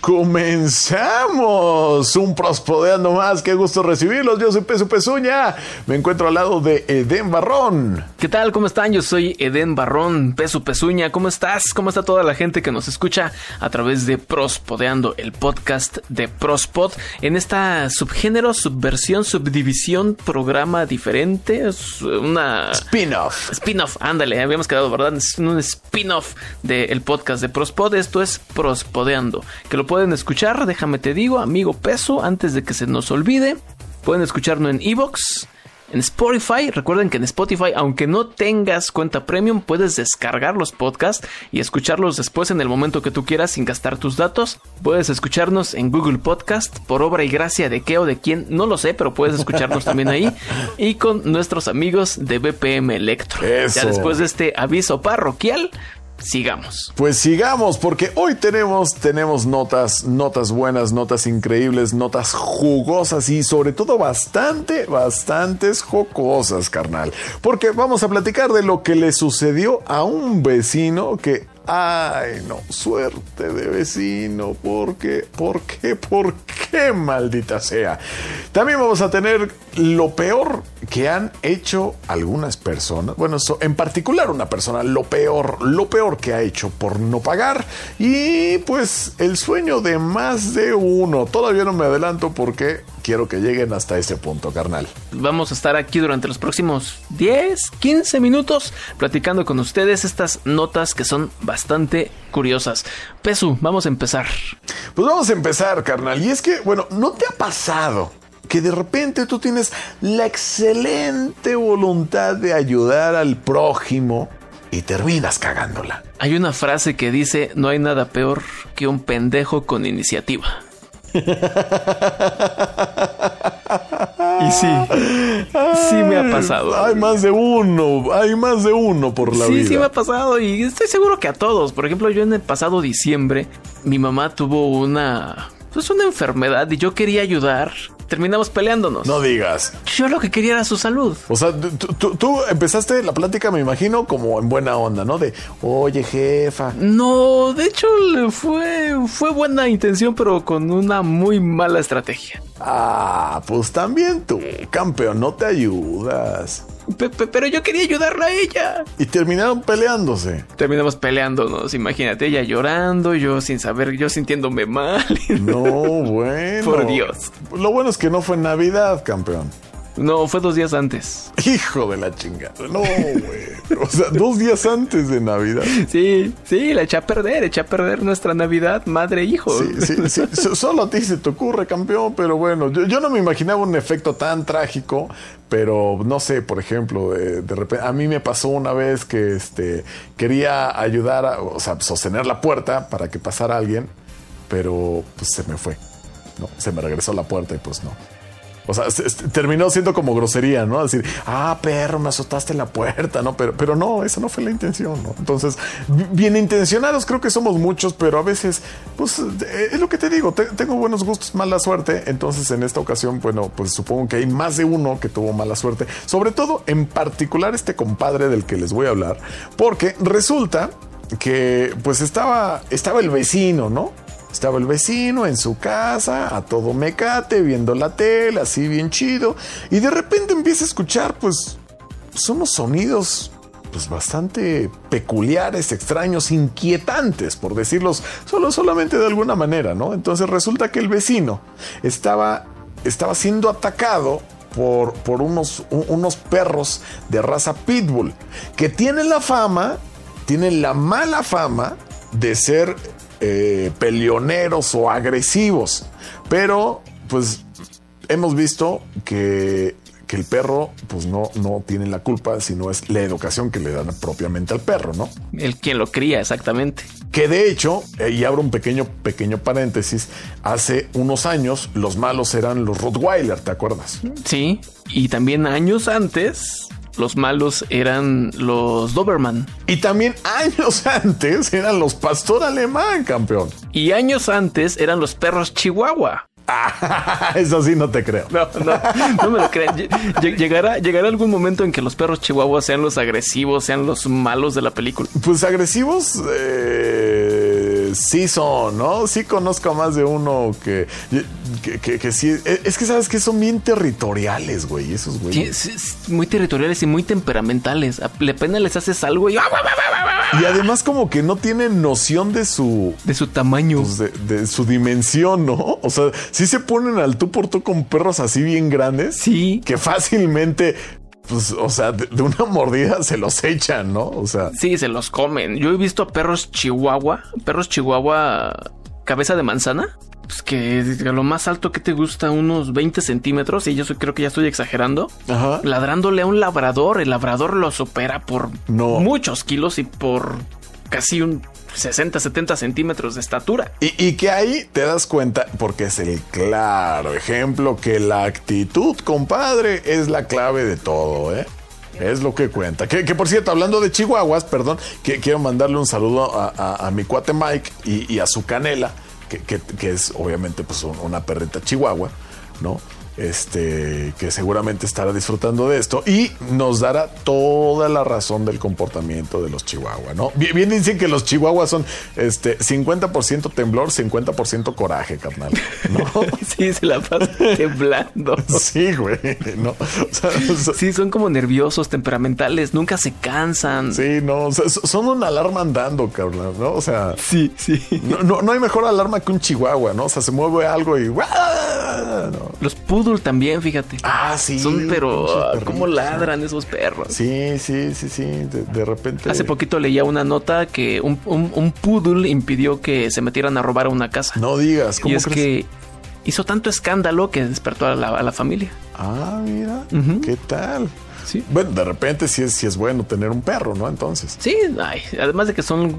comenzamos un prospodeando más. Qué gusto recibirlos. Yo soy Peso Pezuña. Me encuentro al lado de Eden Barrón. ¿Qué tal? ¿Cómo están? Yo soy Eden Barrón, Peso Pezuña. ¿Cómo estás? ¿Cómo está toda la gente que nos escucha a través de Prospodeando, el podcast de Prospod? En esta subgénero, subversión, subdivisión, programa diferente. Es una. Spin-off. Spin-off, ándale, habíamos quedado, ¿verdad? Es un spin-off del podcast de Prospod. Esto es Prospodeando que lo pueden escuchar, déjame te digo, amigo peso, antes de que se nos olvide. Pueden escucharlo en Evox, en Spotify. Recuerden que en Spotify, aunque no tengas cuenta premium, puedes descargar los podcasts y escucharlos después en el momento que tú quieras sin gastar tus datos. Puedes escucharnos en Google Podcast por obra y gracia de qué o de quién, no lo sé, pero puedes escucharnos también ahí y con nuestros amigos de BPM Electro. Ya después de este aviso parroquial, sigamos. Pues sigamos, porque hoy tenemos, tenemos notas, notas buenas, notas increíbles, notas jugosas y sobre todo bastante, bastantes jocosas, carnal. Porque vamos a platicar de lo que le sucedió a un vecino que Ay, no, suerte de vecino, ¿por qué? ¿Por qué? ¿Por qué, maldita sea? También vamos a tener lo peor que han hecho algunas personas, bueno, en particular una persona, lo peor, lo peor que ha hecho por no pagar y pues el sueño de más de uno. Todavía no me adelanto porque quiero que lleguen hasta ese punto, carnal. Vamos a estar aquí durante los próximos 10, 15 minutos platicando con ustedes estas notas que son bastante curiosas. Pesu, vamos a empezar. Pues vamos a empezar, carnal. Y es que, bueno, ¿no te ha pasado? Que de repente tú tienes la excelente voluntad de ayudar al prójimo y terminas cagándola. Hay una frase que dice, no hay nada peor que un pendejo con iniciativa. y sí, sí me ha pasado. Hay más de uno, hay más de uno por la vida. Sí, sí me ha pasado y estoy seguro que a todos. Por ejemplo, yo en el pasado diciembre, mi mamá tuvo una, pues una enfermedad y yo quería ayudar terminamos peleándonos. No digas. Yo lo que quería era su salud. O sea, tú, empezaste la plática, me imagino, como en buena onda, ¿no? De, oye, jefa. No, de hecho, fue, fue buena intención, pero con una muy mala estrategia. Ah, pues también tú, campeón, no te ayudas pero yo quería ayudarla a ella. Y terminaron peleándose. Terminamos peleándonos, imagínate, ella llorando, yo sin saber, yo sintiéndome mal. No, bueno. Por Dios. Lo bueno es que no fue Navidad, campeón. No, fue dos días antes. Hijo de la chingada. No, güey. O sea, dos días antes de Navidad. Sí, sí, la eché a perder, eché a perder nuestra Navidad, madre hijo. Sí, sí, sí. Solo a ti se te ocurre, campeón, pero bueno, yo, yo, no me imaginaba un efecto tan trágico, pero no sé, por ejemplo, de, de, repente, a mí me pasó una vez que este, quería ayudar, a, o sea, sostener la puerta para que pasara alguien, pero pues se me fue. No, se me regresó la puerta y pues no. O sea, terminó siendo como grosería, ¿no? Decir, ah, perro, me azotaste la puerta, ¿no? Pero, pero no, esa no fue la intención, ¿no? Entonces, bien intencionados creo que somos muchos, pero a veces, pues, eh, es lo que te digo, tengo buenos gustos, mala suerte. Entonces, en esta ocasión, bueno, pues supongo que hay más de uno que tuvo mala suerte. Sobre todo, en particular, este compadre del que les voy a hablar, porque resulta que, pues, estaba, estaba el vecino, ¿no? Estaba el vecino en su casa, a todo mecate, viendo la tele, así bien chido. Y de repente empieza a escuchar, pues, unos sonidos pues bastante peculiares, extraños, inquietantes, por decirlos solo solamente de alguna manera, ¿no? Entonces resulta que el vecino estaba, estaba siendo atacado por, por unos, unos perros de raza pitbull que tienen la fama, tienen la mala fama de ser eh, peleoneros o agresivos. Pero, pues, hemos visto que, que, el perro, pues, no, no tiene la culpa, sino es la educación que le dan propiamente al perro, ¿no? El quien lo cría, exactamente. Que de hecho, eh, y abro un pequeño, pequeño paréntesis, hace unos años los malos eran los Rottweiler, ¿te acuerdas? Sí, y también años antes los malos eran los Doberman. Y también años antes eran los pastor alemán, campeón. Y años antes eran los perros Chihuahua. Ah, eso sí no te creo. No, no, no me lo crean. Lle- Llegará, llegará algún momento en que los perros chihuahuas sean los agresivos, sean los malos de la película. Pues agresivos eh, sí son, ¿no? Sí conozco a más de uno que, que, que- que sí. Es es que sabes que son bien territoriales, güey, esos Sí, güeyes. es- es muy territoriales y muy temperamentales. A- Le pena les haces algo y Y además como que no tienen noción de su... de su tamaño. pues, de, de su dimensión, ¿no? O sea, sí se ponen al tú por tú con perros así bien grandes. Sí. Que fácilmente, pues, o sea, de, de una mordida se los echan, ¿no? O sea, Sí, se los comen. Yo he visto a perros chihuahua, perros chihuahua cabeza de manzana. Pues que a lo más alto que te gusta, unos 20 centímetros, y yo soy- creo que ya estoy exagerando, ajá. ladrándole a un labrador. El labrador lo supera por No. muchos kilos y por casi un 60, 70 centímetros de estatura. Y, y que ahí te das cuenta, porque es el claro ejemplo que la actitud, compadre, es la clave de todo, ¿eh? Es lo que cuenta. Que, que, por cierto, hablando de chihuahuas, perdón, que quiero mandarle un saludo a, a- mi cuate Mike y, y a su canela, que, que- es obviamente pues un- una perrita chihuahua, ¿no? Este, que seguramente estará disfrutando de esto y nos dará toda la razón del comportamiento de los chihuahuas, ¿no? Bien, bien dicen que los chihuahuas son este 50% temblor, 50% coraje, carnal, ¿no? Sí, se la pasa temblando. Sí, güey, ¿no? O sea, so- Sí, son como nerviosos, temperamentales, nunca se cansan. sí, no, o sea, so- son una alarma andando, carnal, ¿no? O sea, sí. sí. no, no, no hay mejor alarma que un chihuahua, ¿no? O sea, se mueve algo y... ¿no? Los poodle también, fíjate. Ah, sí. Son, pero ah, ¿cómo ladran esos perros? Sí, sí, sí, sí. De, de repente. Hace poquito leía una nota que un, un, un poodle impidió que se metieran a robar a una casa. No digas, ¿cómo y es crees? que hizo tanto escándalo que despertó a la, a la familia. Ah, mira. ¿Qué tal? Sí. Bueno, de repente sí es, sí es bueno tener un perro, ¿no? Entonces. Sí, ay, además de que son...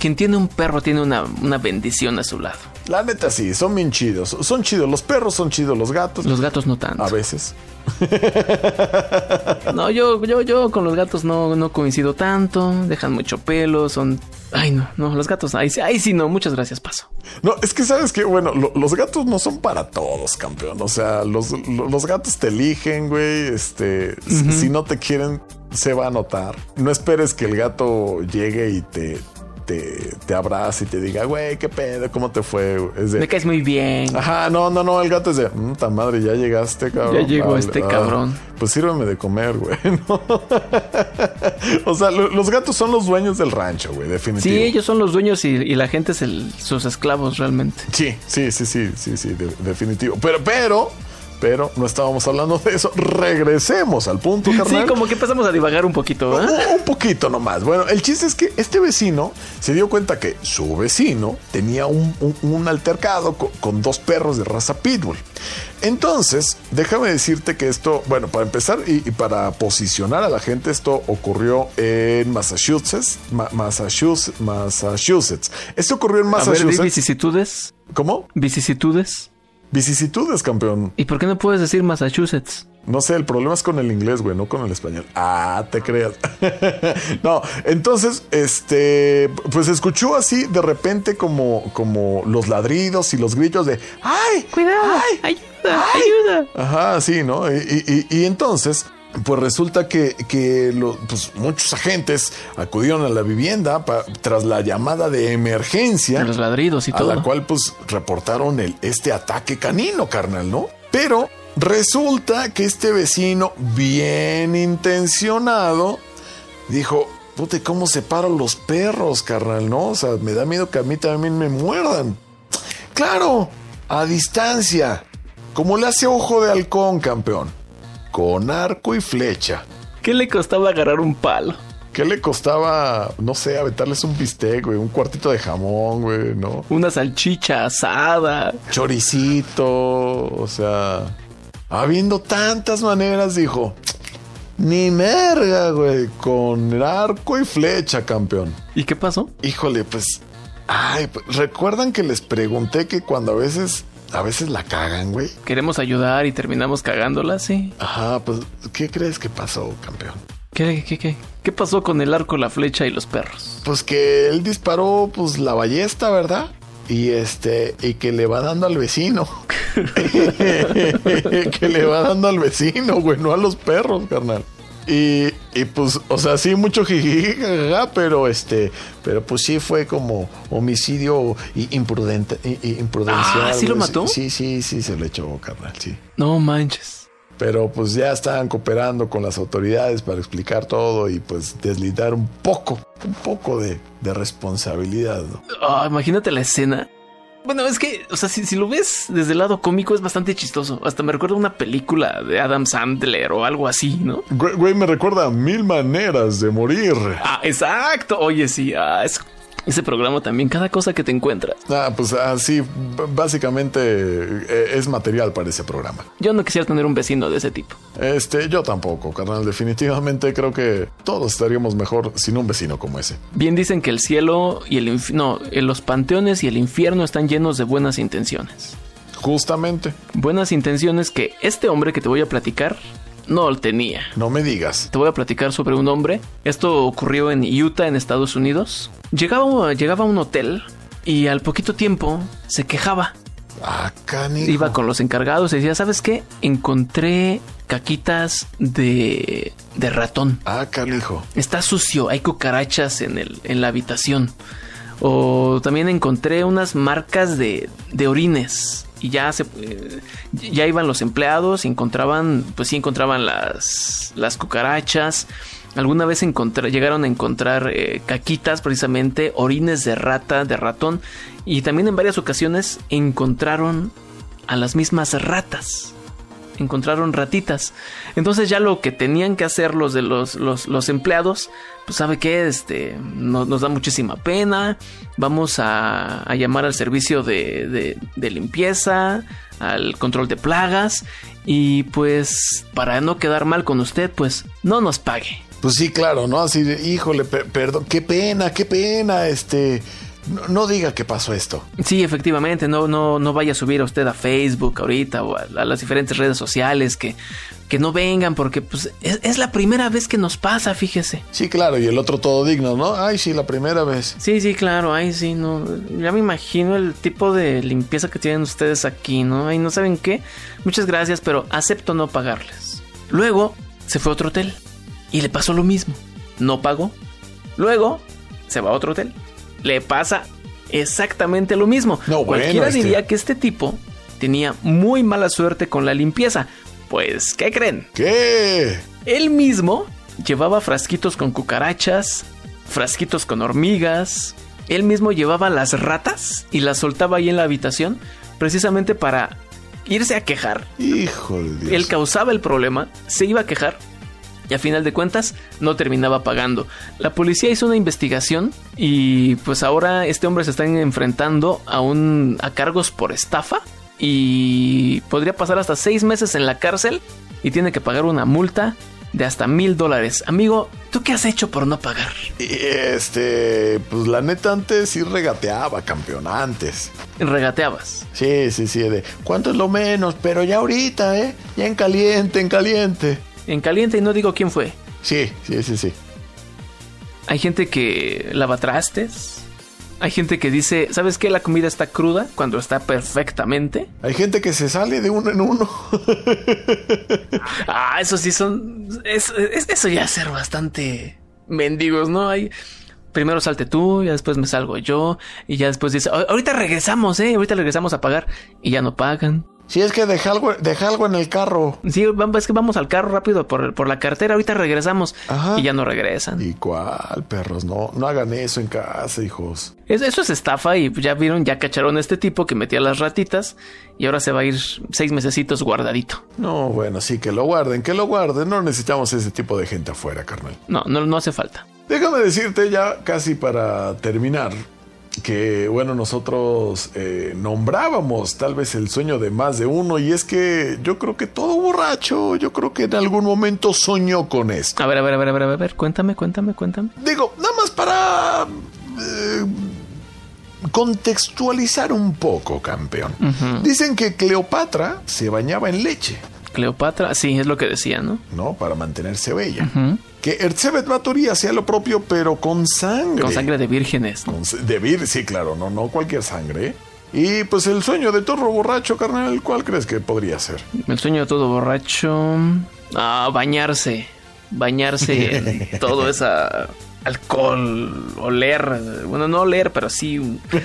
Quien tiene un perro tiene una, una bendición a su lado. La neta sí, son bien chidos. Son chidos. Los perros son chidos, los gatos. Los gatos no tanto. A veces. No, yo, yo, yo con los gatos no, no coincido tanto. Dejan mucho pelo, son... Ay, no, no, los gatos, ay, sí- ay, sí, no, muchas gracias, paso. No, es que sabes que, bueno, lo- los gatos no son para todos, campeón. O sea, los, lo- los gatos te eligen, güey. Este, si- si no te quieren, se va a notar. No esperes que el gato llegue y te, te, te abrace y te diga, güey, qué pedo, cómo te fue. güey?" Es de, Me caes muy bien. Ajá, no, no, no, el gato es de, "Mm, ta madre, ya llegaste, cabrón. Ya llegó Vale, este ah, cabrón. Pues sírveme de comer, güey. ¿no? o sea, lo- los gatos son los dueños del rancho, güey, definitivo. Sí, ellos son los dueños y, y la gente es el, sus esclavos realmente. Sí, sí, sí, sí, sí, sí, de- definitivo. Pero, pero, pero no estábamos hablando de eso. Regresemos al punto, carnal. Sí, como que empezamos a divagar un poquito, ¿eh? Un, un poquito nomás. Bueno, el chiste es que este vecino se dio cuenta que su vecino tenía un, un- un altercado co- con, dos perros de raza pitbull. Entonces, déjame decirte que esto, bueno, para empezar y, y para posicionar a la gente, esto ocurrió en Massachusetts, Ma- Massachusetts, Massachusetts. Esto ocurrió en A ver, Massachusetts. vicisitudes. ¿Cómo? Vicisitudes. Vicisitudes, campeón. ¿Y por qué no puedes decir Massachusetts? No sé, el problema es con el inglés, güey, no con el español. Ah, te creas. no, entonces, este, pues escuchó así de repente como, como los ladridos y los gritos de ¡Ay! Cuidado, ¡Ay! ayuda, ¡Ay! ayuda. Ajá, sí, ¿no? Y, y- y- y entonces, pues resulta que, que lo- pues muchos agentes acudieron a la vivienda pa- tras la llamada de emergencia Los ladridos y a todo. la cual pues reportaron el, este ataque canino, carnal, ¿no? Pero resulta que este vecino, bien intencionado, dijo, pute, ¿cómo separo los perros, carnal, no? O sea, me da miedo que a mí también me muerdan. Claro, a distancia, como le hace ojo de halcón, campeón, con arco y flecha. ¿Qué le costaba agarrar un palo? ¿Qué le costaba, no sé, aventarles un bistec, güey, un cuartito de jamón, güey, no? Una salchicha asada. choricito, o sea, habiendo tantas maneras, dijo, ni merga, güey, con arco y flecha, campeón. ¿Y qué pasó? Híjole, pues, ay, pues, recuerdan que les pregunté que cuando a veces, a veces la cagan, güey. Queremos ayudar y terminamos cagándola, sí. Ajá, pues, ¿qué crees que pasó, campeón? ¿Qué, qué, qué? ¿Qué pasó con el arco, la flecha y los perros? Pues que él disparó, pues, la ballesta, ¿verdad? y este y que le va dando al vecino. que le va dando al vecino, güey, no a los perros, carnal. Y, y pues, o sea, sí, mucho jiji, pero este, pero pues sí fue como homicidio imprudente, imprudencial. Ah, ¿sí lo mató? Sí, sí, sí, se lo echó, carnal, sí. No manches. Pero pues ya estaban cooperando con las autoridades para explicar todo y pues deslindar un poco, un poco de, de responsabilidad, ¿no? Ah, imagínate la escena bueno, es que, o sea, si, lo ves desde el lado cómico es bastante chistoso. Hasta me recuerda una película de Adam Sandler o algo así, ¿no? Güey, me recuerda Mil Maneras de Morir. Ah, exacto. Oye, sí, ah, es ese programa también, cada cosa que te encuentras. Ah, pues así, básicamente eh, es material para ese programa. Yo no quisiera tener un vecino de ese tipo. Este, yo tampoco, carnal. Definitivamente creo que todos estaríamos mejor sin un vecino como ese. Bien dicen que el cielo y el no, los panteones y el infierno están llenos de buenas intenciones. Justamente. Buenas intenciones que este hombre que te voy a platicar no lo tenía. No me digas. Te voy a platicar sobre un hombre. Esto ocurrió en Utah, en Estados Unidos. Llegaba, llegaba a un hotel y al poquito tiempo se quejaba. Ah, Iba con los encargados y decía, ¿sabes qué? Encontré caquitas de, de ratón. Ah, canijo. Está sucio, hay cucarachas en, el, en la habitación. O también encontré unas marcas de, de orines y ya se eh, ya iban los empleados encontraban pues sí encontraban las las cucarachas. Alguna vez llegaron a encontrar eh, caquitas precisamente orines de rata de ratón y también en varias ocasiones encontraron a las mismas ratas encontraron ratitas. Entonces ya lo que tenían que hacer los de los, los, empleados, pues sabe que este, nos da muchísima pena, vamos a, llamar al servicio de, de, limpieza, al control de plagas y pues para no quedar mal con usted, pues no nos pague. Pues sí, claro, ¿no? Así, híjole, perdón, qué pena, qué pena, este no, diga que pasó esto. Sí, efectivamente, no, no, no vaya a subir a usted a Facebook ahorita o a, las diferentes redes sociales que, que no vengan porque pues es, la primera vez que nos pasa, fíjese. Sí, claro, y el otro todo digno, ¿no? Ay, sí, la primera vez. Sí, sí, claro, ay, sí, no. Ya me imagino el tipo de limpieza que tienen ustedes aquí, ¿no? Ay, no saben qué. Muchas gracias, pero acepto no pagarles. Luego se fue a otro hotel y le pasó lo mismo. No pagó. Luego se va a otro hotel le pasa exactamente lo mismo. No, Cualquiera diría que este tipo tenía muy mala suerte con la limpieza. Pues, ¿qué creen? ¿Qué? Él mismo llevaba frasquitos con cucarachas, frasquitos con hormigas. Él mismo llevaba las ratas y las soltaba ahí en la habitación precisamente para irse a quejar. Hijo de Dios. Él causaba el problema, se iba a quejar y a final de cuentas no terminaba pagando. La policía hizo una investigación y pues ahora este hombre se está enfrentando a, un, a cargos por estafa y podría pasar hasta seis meses en la cárcel y tiene que pagar una multa de hasta mil dólares. Amigo, ¿tú qué has hecho por no pagar? Este, pues la neta antes sí regateaba, campeón, antes. ¿Regateabas? Sí, sí, sí, de cuánto es lo menos, pero ya ahorita, ¿eh? Ya en caliente, en caliente en caliente y no digo quién fue. Sí, sí, sí, sí. Hay gente que lava trastes. Hay gente que dice, ¿sabes qué? La comida está cruda cuando está perfectamente. Hay gente que se sale de uno en uno. ah, eso sí son... eso ya es ser bastante mendigos, ¿no? Hay... Primero salte tú, ya después me salgo yo, y ya después dice, ahorita regresamos, ¿eh? Ahorita regresamos a pagar, y ya no pagan. Si es que deja algo, deja algo en el carro. Sí, es que vamos al carro rápido por, por la cartera, ahorita regresamos. Y ya no regresan. ¿Y cuál, perros? No, no hagan eso en casa, hijos. eso es estafa y ya vieron, ya cacharon a este tipo que metía las ratitas y ahora se va a ir seis mesecitos guardadito. No, bueno, sí, que lo guarden, que lo guarden. No necesitamos ese tipo de gente afuera, carnal. No, no, no hace falta. Déjame decirte ya casi para terminar que bueno, nosotros eh, nombrábamos tal vez el sueño de más de uno y es que yo creo que todo borracho, yo creo que en algún momento soñó con esto. A ver, a ver, a ver, a ver, a ver, cuéntame, cuéntame, cuéntame. Digo, nada más para eh, contextualizar un poco, campeón. Dicen que Cleopatra se bañaba en leche. Cleopatra, sí, es lo que decía, ¿no? ¿no? Para mantenerse bella. Que Erzsébet Batory hacía lo propio, pero con sangre. Con sangre de vírgenes. ¿no? Con s- de vir, sí, claro, no, no cualquier sangre. Y pues el sueño de Torro Borracho, carnal, ¿cuál crees que podría ser? El sueño de todo borracho. Ah, bañarse. Bañarse en todo esa alcohol, oler. Bueno, no oler, pero sí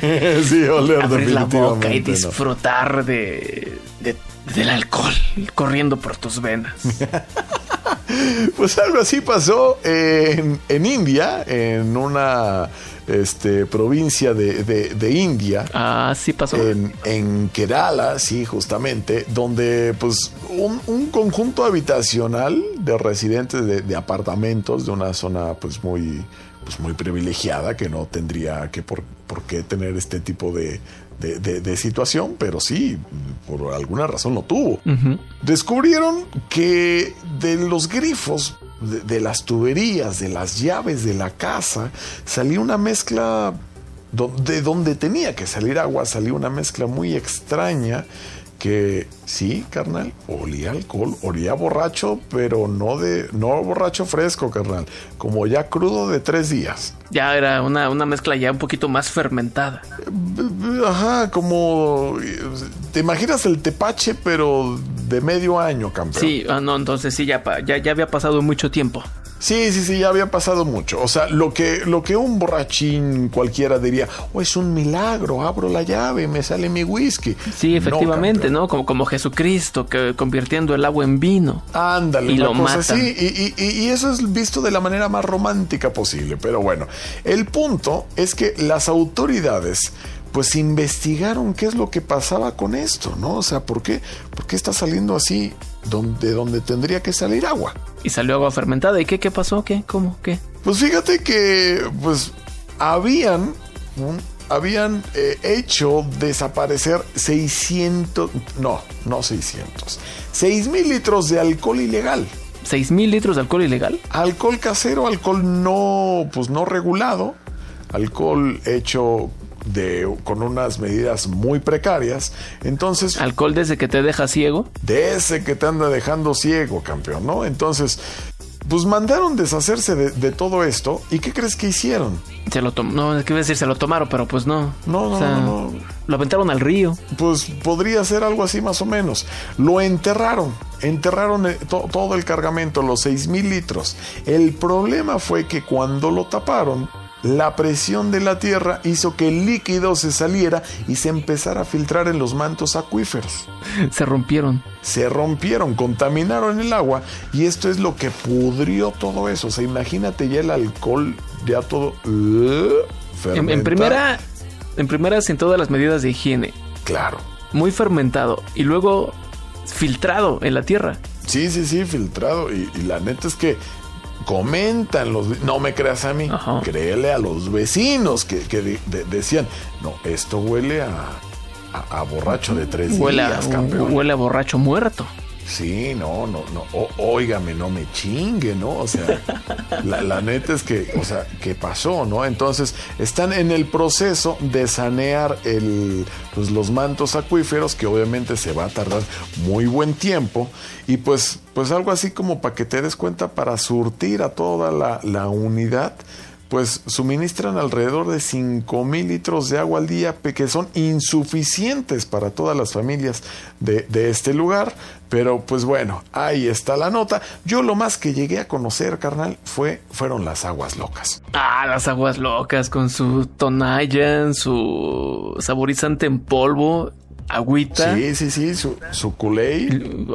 sí, oler abrir la boca y disfrutar de, de- del alcohol corriendo por tus venas. Pues algo así pasó en, en India, en una este, provincia de, de- de India. Ah, sí pasó. En, en Kerala, sí, justamente, donde pues un, un conjunto habitacional de residentes de, de apartamentos de una zona pues muy, pues muy privilegiada que no tendría que por, por qué tener este tipo de, de- de- de situación, pero sí, por alguna razón lo tuvo. Descubrieron que de los grifos, de, de las tuberías, de las llaves de la casa, salía una mezcla de donde tenía que salir agua, salía una mezcla muy extraña que sí, carnal, olía alcohol, olía borracho, pero no de no borracho fresco, carnal, como ya crudo de tres días. Ya era una, una mezcla ya un poquito más fermentada. Ajá, como te imaginas el tepache, pero de medio año, campeón. Sí, ah, no, entonces sí, ya, ya, ya había pasado mucho tiempo. Sí, sí, sí, ya había pasado mucho. O sea, lo que, lo que un borrachín cualquiera diría, oh, es un milagro, abro la llave, me sale mi whisky. Sí, efectivamente. ¿no? Como, como Jesucristo, que convirtiendo el agua en vino. Ándale, Y una lo cosa matan. así. Y, y- y eso es visto de la manera más romántica posible. Pero bueno, el punto es que las autoridades pues investigaron qué es lo que pasaba con esto, ¿no? O sea, ¿por qué, por qué está saliendo así donde, donde tendría que salir agua? Y salió agua fermentada. ¿Y qué, qué pasó? ¿Qué? ¿Cómo? ¿Qué? Pues fíjate que pues habían habían eh, hecho desaparecer 600 no, no 600. 6 mil litros de alcohol ilegal. ¿Seis mil litros de alcohol ilegal? Alcohol casero, alcohol no pues no regulado, alcohol hecho de con unas medidas muy precarias. Entonces, ¿Alcohol desde que te deja ciego? de ese que te anda dejando ciego, campeón, ¿no? Entonces, pues mandaron deshacerse de, de todo esto. ¿Y qué crees que hicieron? Se lo No, es que iba a decir se lo tomaron, pero pues no. No, no, O sea, no, no. Lo aventaron al río. Pues podría ser algo así más o menos. Lo enterraron, enterraron eh, to- todo el cargamento, los 6 mil litros. El problema fue que cuando lo taparon, la presión de la tierra hizo que el líquido se saliera y se empezara a filtrar en los mantos acuíferos. Se rompieron. Se rompieron, contaminaron el agua y esto es lo que pudrió todo eso. O sea, imagínate ya el alcohol, ya todo... uh, En, en primera, en primera sin todas las medidas de higiene. Claro. Muy fermentado. Y luego filtrado en la tierra. Sí, sí, sí, filtrado. Y, y la neta es que comentan los... No me creas a mí, Ajá. créele a los vecinos que, que de- de- decían, no, esto huele a, a, a borracho de tres Huele días, campeón. huele a borracho muerto. Sí, no, no, no, o- óigame, no me chingue, ¿no? O sea, la, la neta es que, o sea, ¿qué pasó, no? Entonces, están en el proceso de sanear el, pues, los mantos acuíferos, que obviamente se va a tardar muy buen tiempo, y pues, pues algo así como para que te des cuenta, para surtir a toda la, la unidad, pues suministran alrededor de 5 mil litros de agua al día, que son insuficientes para todas las familias de, de este lugar. Pero pues bueno, ahí está la nota. Yo lo más que llegué a conocer, carnal, fue, fueron las aguas locas. Ah, las aguas locas con su tonayan, su saborizante en polvo, agüita, Sí, sí, sí, su, su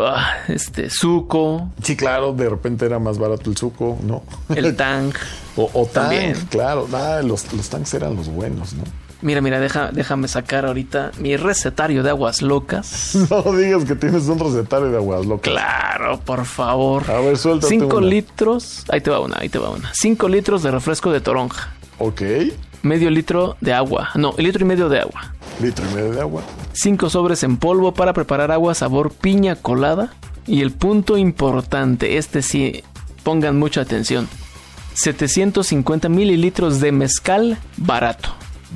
ah, este, suco, Sí, claro, de repente era más barato el suco, ¿no? el tang. o, o tank, También. claro. Ah, los, los tanks eran los buenos, ¿no? Mira, mira, deja, déjame sacar ahorita mi recetario de aguas locas. No digas que tienes un recetario de aguas locas. Claro, por favor. A ver, 5 una. litros. Ahí te va una, ahí te va una. 5 litros de refresco de toronja. Ok, Medio litro de agua. No, litro y medio de agua. litro y medio de agua. 5 sobres en polvo para preparar agua sabor piña colada. Y el punto importante, este sí, pongan mucha atención. 750 mililitros de mezcal barato.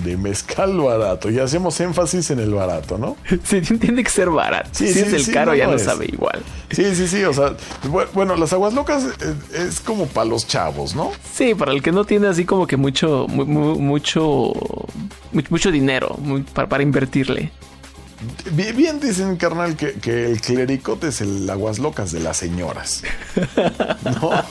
de mezcal barato. Y hacemos énfasis en el barato, ¿no? Sí, tiene que ser barato. Sí, si sí, es el sí, caro, no, ya no es. sabe igual. Sí, sí, sí. O sea, bu- bueno, las aguas locas eh, es como para los chavos, ¿no? Sí, para el que no tiene así como que mucho, mu- mu- mucho, mu- mucho dinero para invertirle. Bien, dicen, carnal, que, que el clericote es el aguas locas de las señoras. ¿No?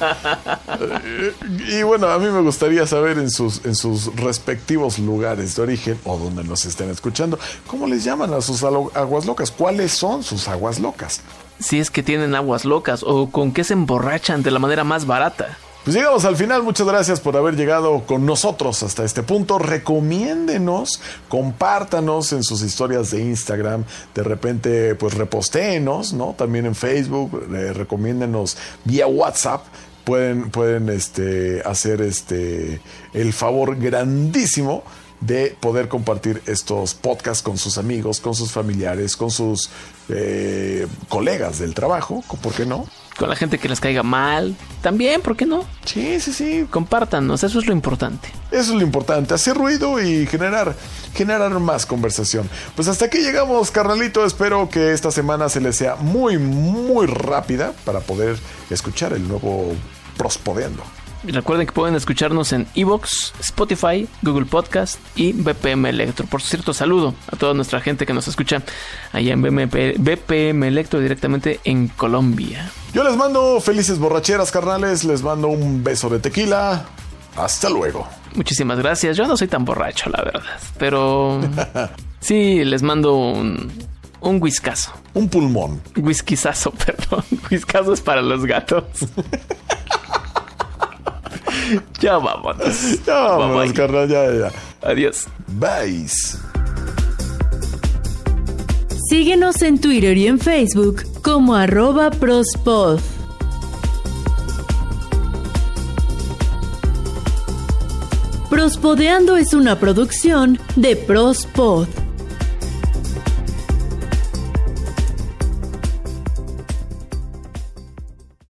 Eh, y bueno, a mí me gustaría saber en sus, en sus respectivos lugares de origen o donde nos estén escuchando, ¿cómo les llaman a sus aguas locas? ¿Cuáles son sus aguas locas? Si es que tienen aguas locas o con qué se emborrachan de la manera más barata. Pues llegamos al final, muchas gracias por haber llegado con nosotros hasta este punto. Recomiéndenos, compártanos en sus historias de Instagram, de repente pues repostéenos, ¿no? También en Facebook, eh, recomiéndenos vía WhatsApp. Pueden, pueden este, hacer este, el favor grandísimo de poder compartir estos podcasts con sus amigos, con sus familiares, con sus eh, colegas del trabajo, ¿por qué no? Con la gente que les caiga mal. También, ¿por qué no? Sí, sí, sí, Compártanos, eso es lo importante. Eso es lo importante, hacer ruido y generar, generar más conversación. Pues hasta aquí llegamos, carnalito. Espero que esta semana se les sea muy, muy rápida para poder escuchar el nuevo Prospodeando. Recuerden que pueden escucharnos en Evox, Spotify, Google Podcast y BPM Electro. Por cierto, saludo a toda nuestra gente que nos escucha allá en BMP BPM Electro directamente en Colombia. Yo les mando felices borracheras, carnales. Les mando un beso de tequila. Hasta luego. Muchísimas gracias. Yo no soy tan borracho, la verdad. Pero sí, les mando un, un whiskazo. Un pulmón. Whiskizazo, perdón. Whiskazo es para los gatos. ya vámonos. Ya vámonos, Bye, bye. carnal. Ya, ya. Adiós. Bye. Síguenos en Twitter y en Facebook como arroba prospod. Prospodeando es una producción de Prospod.